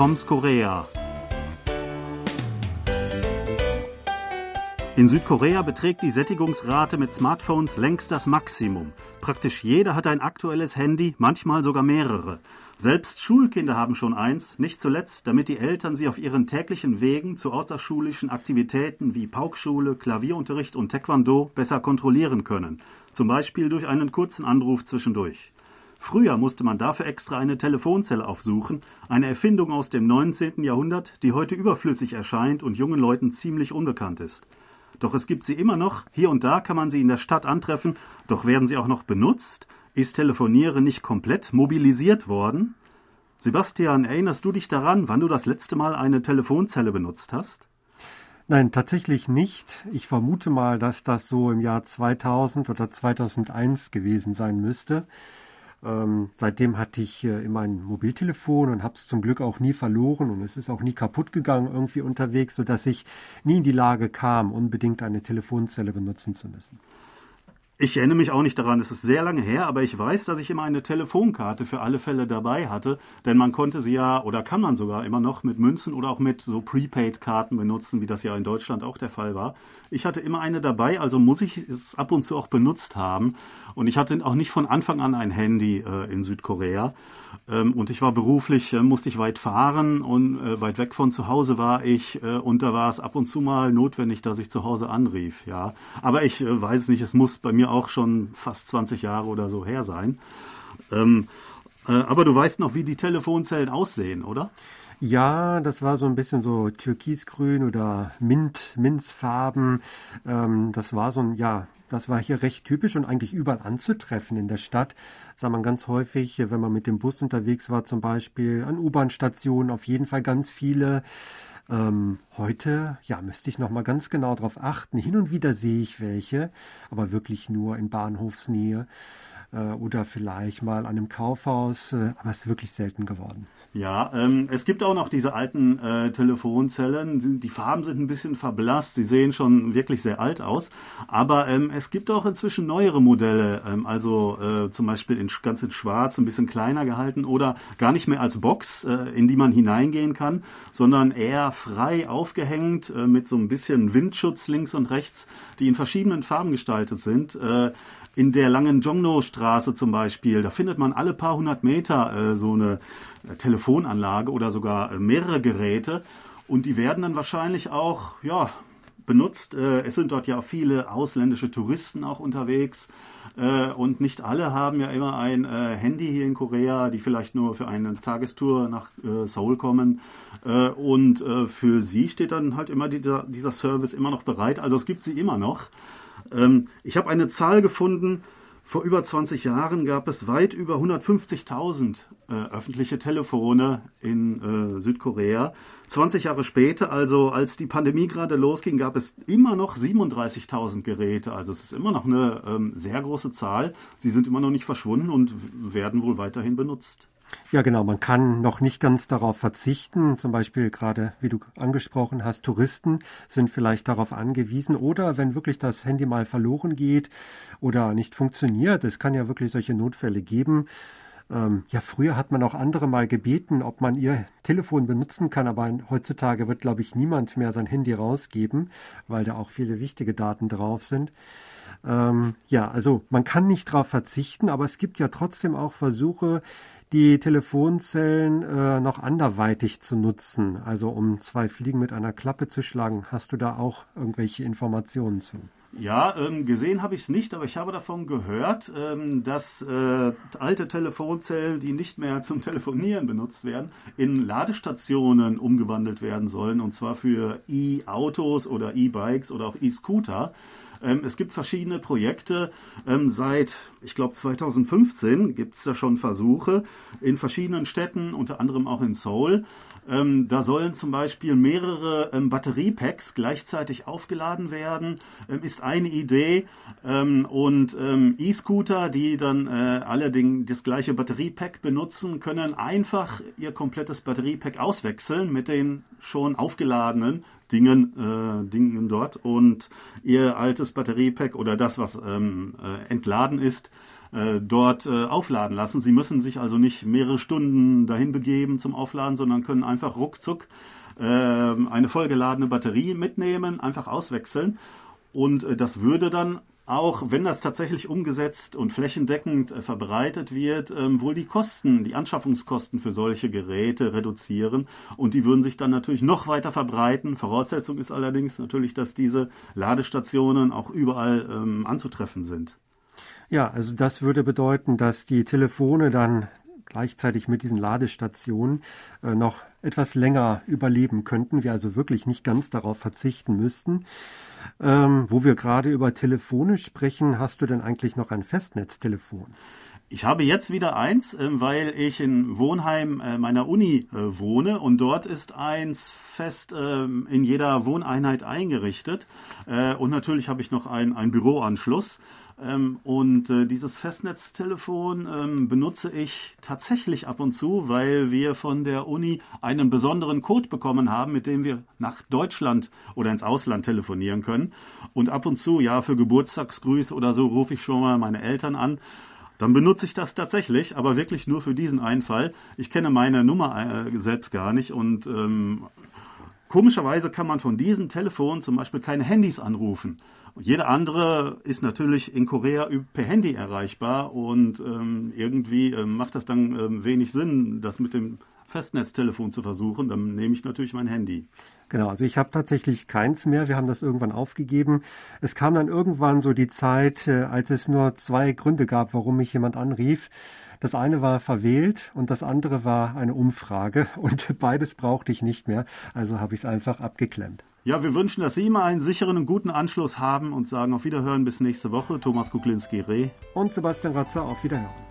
Toms Korea. In Südkorea beträgt die Sättigungsrate mit Smartphones längst das Maximum. Praktisch jeder hat ein aktuelles Handy, manchmal sogar mehrere. Selbst Schulkinder haben schon eins, nicht zuletzt, damit die Eltern sie auf ihren täglichen Wegen zu außerschulischen Aktivitäten wie Paukschule, Klavierunterricht und Taekwondo besser kontrollieren können. Zum Beispiel durch einen kurzen Anruf zwischendurch. Früher musste man dafür extra eine Telefonzelle aufsuchen, eine Erfindung aus dem 19. Jahrhundert, die heute überflüssig erscheint und jungen Leuten ziemlich unbekannt ist. Doch es gibt sie immer noch, hier und da kann man sie in der Stadt antreffen, doch werden sie auch noch benutzt? Ist Telefonieren nicht komplett mobilisiert worden? Sebastian, erinnerst du dich daran, wann du das letzte Mal eine Telefonzelle benutzt hast? Nein, tatsächlich nicht. Ich vermute mal, dass das so im Jahr 2000 oder 2001 gewesen sein müsste. Ähm, seitdem hatte ich äh, immer ein Mobiltelefon und habe es zum Glück auch nie verloren und es ist auch nie kaputt gegangen irgendwie unterwegs, sodass ich nie in die Lage kam, unbedingt eine Telefonzelle benutzen zu müssen. Ich erinnere mich auch nicht daran, es ist sehr lange her, aber ich weiß, dass ich immer eine Telefonkarte für alle Fälle dabei hatte, denn man konnte sie ja oder kann man sogar immer noch mit Münzen oder auch mit so Prepaid-Karten benutzen, wie das ja in Deutschland auch der Fall war. Ich hatte immer eine dabei, also muss ich es ab und zu auch benutzt haben. Und ich hatte auch nicht von Anfang an ein Handy äh, in Südkorea. Ähm, und ich war beruflich, äh, musste ich weit fahren und äh, weit weg von zu Hause war ich. Äh, und da war es ab und zu mal notwendig, dass ich zu Hause anrief. Ja, aber ich äh, weiß nicht, es muss bei mir auch schon fast 20 Jahre oder so her sein. Ähm, äh, aber du weißt noch, wie die Telefonzellen aussehen, oder? Ja, das war so ein bisschen so türkisgrün oder Mint, Minzfarben. Ähm, das war so ein, ja, das war hier recht typisch und eigentlich überall anzutreffen in der Stadt. Sah man ganz häufig, wenn man mit dem Bus unterwegs war, zum Beispiel an U-Bahn-Stationen, auf jeden Fall ganz viele. Ähm, heute, ja, müsste ich noch mal ganz genau darauf achten. Hin und wieder sehe ich welche, aber wirklich nur in Bahnhofsnähe äh, oder vielleicht mal an einem Kaufhaus, äh, aber es ist wirklich selten geworden. Ja, ähm, es gibt auch noch diese alten äh, Telefonzellen. Die Farben sind ein bisschen verblasst. Sie sehen schon wirklich sehr alt aus. Aber ähm, es gibt auch inzwischen neuere Modelle. Ähm, also äh, zum Beispiel in, ganz in schwarz, ein bisschen kleiner gehalten oder gar nicht mehr als Box, äh, in die man hineingehen kann, sondern eher frei aufgehängt äh, mit so ein bisschen Windschutz links und rechts, die in verschiedenen Farben gestaltet sind. Äh, in der langen Jongno-Straße zum Beispiel, da findet man alle paar hundert Meter äh, so eine Telefonanlage oder sogar äh, mehrere Geräte. Und die werden dann wahrscheinlich auch ja, benutzt. Äh, es sind dort ja viele ausländische Touristen auch unterwegs. Und nicht alle haben ja immer ein Handy hier in Korea, die vielleicht nur für eine Tagestour nach Seoul kommen. Und für sie steht dann halt immer dieser Service immer noch bereit. Also es gibt sie immer noch. Ähm, ich habe eine Zahl gefunden, vor über 20 Jahren gab es weit über 150.000 äh, öffentliche Telefone in äh, Südkorea. 20 Jahre später, also als die Pandemie gerade losging, gab es immer noch 37.000 Geräte. Also es ist immer noch eine ähm, sehr große Zahl. Sie sind immer noch nicht verschwunden und werden wohl weiterhin benutzt. Ja, genau. Man kann noch nicht ganz darauf verzichten. Zum Beispiel gerade, wie du angesprochen hast, Touristen sind vielleicht darauf angewiesen. Oder wenn wirklich das Handy mal verloren geht oder nicht funktioniert, es kann ja wirklich solche Notfälle geben. Ähm, ja, früher hat man auch andere mal gebeten, ob man ihr Telefon benutzen kann, aber heutzutage wird, glaube ich, niemand mehr sein Handy rausgeben, weil da auch viele wichtige Daten drauf sind. Ähm, ja, also man kann nicht darauf verzichten, aber es gibt ja trotzdem auch Versuche, die Telefonzellen äh, noch anderweitig zu nutzen, also um zwei Fliegen mit einer Klappe zu schlagen. Hast du da auch irgendwelche Informationen zu? Ja, ähm, gesehen habe ich es nicht, aber ich habe davon gehört, ähm, dass äh, alte Telefonzellen, die nicht mehr zum Telefonieren benutzt werden, in Ladestationen umgewandelt werden sollen, und zwar für E-Autos oder E-Bikes oder auch E-Scooter. Ähm, es gibt verschiedene Projekte. Ähm, seit, ich glaube, 2015 gibt es da schon Versuche in verschiedenen Städten, unter anderem auch in Seoul. Ähm, da sollen zum Beispiel mehrere ähm, Batteriepacks gleichzeitig aufgeladen werden, ähm, ist eine Idee. Ähm, und ähm, E-Scooter, die dann äh, alle den, das gleiche Batteriepack benutzen, können einfach ihr komplettes Batteriepack auswechseln mit den schon aufgeladenen Dingen, äh, Dingen dort und ihr altes Batteriepack oder das, was ähm, äh, entladen ist, äh, dort äh, aufladen lassen. Sie müssen sich also nicht mehrere Stunden dahin begeben zum Aufladen, sondern können einfach ruckzuck äh, eine vollgeladene Batterie mitnehmen, einfach auswechseln. Und äh, das würde dann auch wenn das tatsächlich umgesetzt und flächendeckend äh, verbreitet wird, ähm, wohl die Kosten, die Anschaffungskosten für solche Geräte reduzieren und die würden sich dann natürlich noch weiter verbreiten. Voraussetzung ist allerdings natürlich, dass diese Ladestationen auch überall ähm, anzutreffen sind. Ja, also das würde bedeuten, dass die Telefone dann gleichzeitig mit diesen Ladestationen äh, noch etwas länger überleben könnten, wir also wirklich nicht ganz darauf verzichten müssten. Ähm, wo wir gerade über Telefone sprechen, hast du denn eigentlich noch ein Festnetztelefon? Ich habe jetzt wieder eins, ähm, weil ich in Wohnheim äh, meiner Uni äh, wohne und dort ist eins fest ähm, in jeder Wohneinheit eingerichtet. Äh, und natürlich habe ich noch einen, einen Büroanschluss. Ähm, und äh, dieses Festnetztelefon ähm, benutze ich tatsächlich ab und zu, weil wir von der Uni einen besonderen Code bekommen haben, mit dem wir nach Deutschland oder ins Ausland telefonieren können. Und ab und zu, ja, für Geburtstagsgrüße oder so rufe ich schon mal meine Eltern an. Dann benutze ich das tatsächlich, aber wirklich nur für diesen Einfall. Ich kenne meine Nummer äh, selbst gar nicht und ähm, komischerweise kann man von diesem Telefon zum Beispiel keine Handys anrufen. Jeder andere ist natürlich in Korea per Handy erreichbar und ähm, irgendwie ähm, macht das dann ähm, wenig Sinn, das mit dem Festnetztelefon zu versuchen. Dann nehme ich natürlich mein Handy. Genau, also ich habe tatsächlich keins mehr. Wir haben das irgendwann aufgegeben. Es kam dann irgendwann so die Zeit, äh, als es nur zwei Gründe gab, warum mich jemand anrief. Das eine war verwählt und das andere war eine Umfrage und beides brauchte ich nicht mehr. Also habe ich es einfach abgeklemmt. Ja, wir wünschen, dass Sie immer einen sicheren und guten Anschluss haben und sagen auf Wiederhören bis nächste Woche. Thomas Kuklinski-Reh und Sebastian Ratzer auf Wiederhören.